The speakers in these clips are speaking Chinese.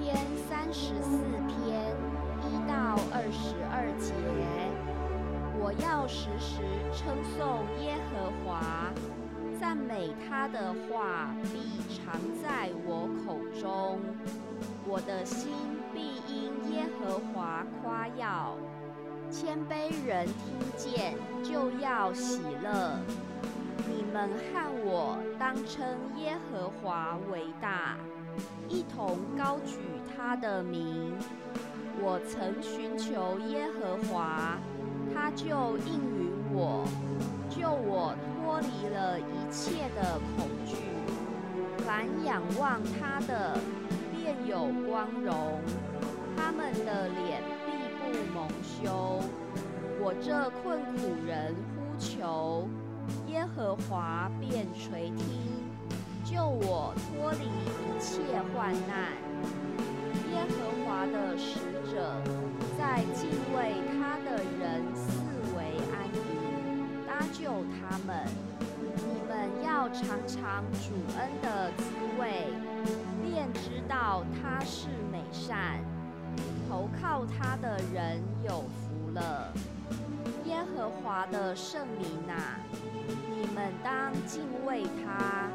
篇三十四篇一到二十二节，我要时时称颂耶和华，赞美他的话必常在我口中，我的心必因耶和华夸耀。谦卑人听见就要喜乐。你们和我当称耶和华为大。一同高举他的名。我曾寻求耶和华，他就应允我，救我脱离了一切的恐惧。凡仰望他的，便有光荣，他们的脸必不蒙羞。我这困苦人呼求，耶和华便垂听。救我脱离切患难，耶和华的使者在敬畏他的人四围安营，搭救他们。你们要尝尝主恩的滋味，便知道他是美善。投靠他的人有福了。耶和华的圣名啊，你们当敬畏他。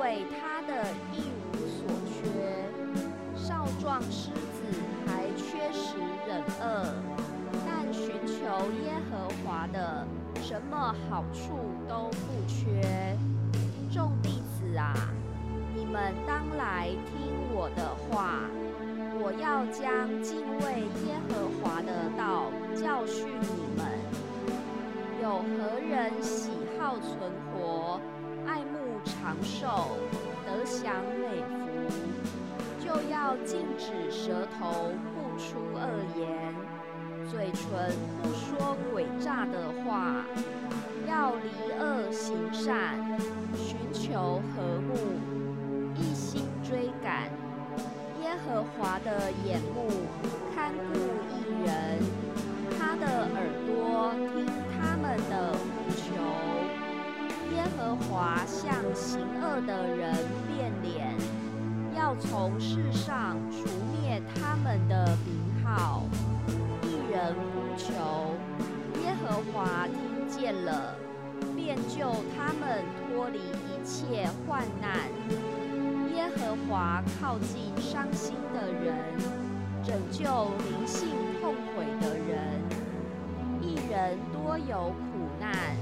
为他的一无所缺，少壮狮子还缺食忍饿，但寻求耶和华的，什么好处都不缺。众弟子啊，你们当来听我的话，我要将敬畏耶和华的道教训你们。有何人喜好存活？长寿，得享美福，就要禁止舌头不出恶言，嘴唇不说诡诈的话，要离恶行善，寻求和睦，一心追赶耶和华的眼目，华向行恶的人变脸，要从世上除灭他们的名号。一人呼求，耶和华听见了，便救他们脱离一切患难。耶和华靠近伤心的人，拯救灵性痛悔的人。一人多有苦难。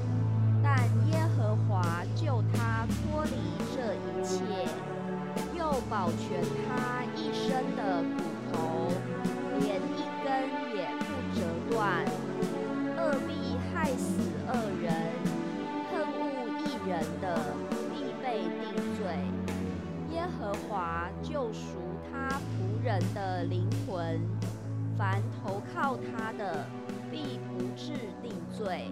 保全他一生的骨头，连一根也不折断。恶必害死恶人，恨恶一人的必被定罪。耶和华救赎他仆人的灵魂，凡投靠他的必不致定罪。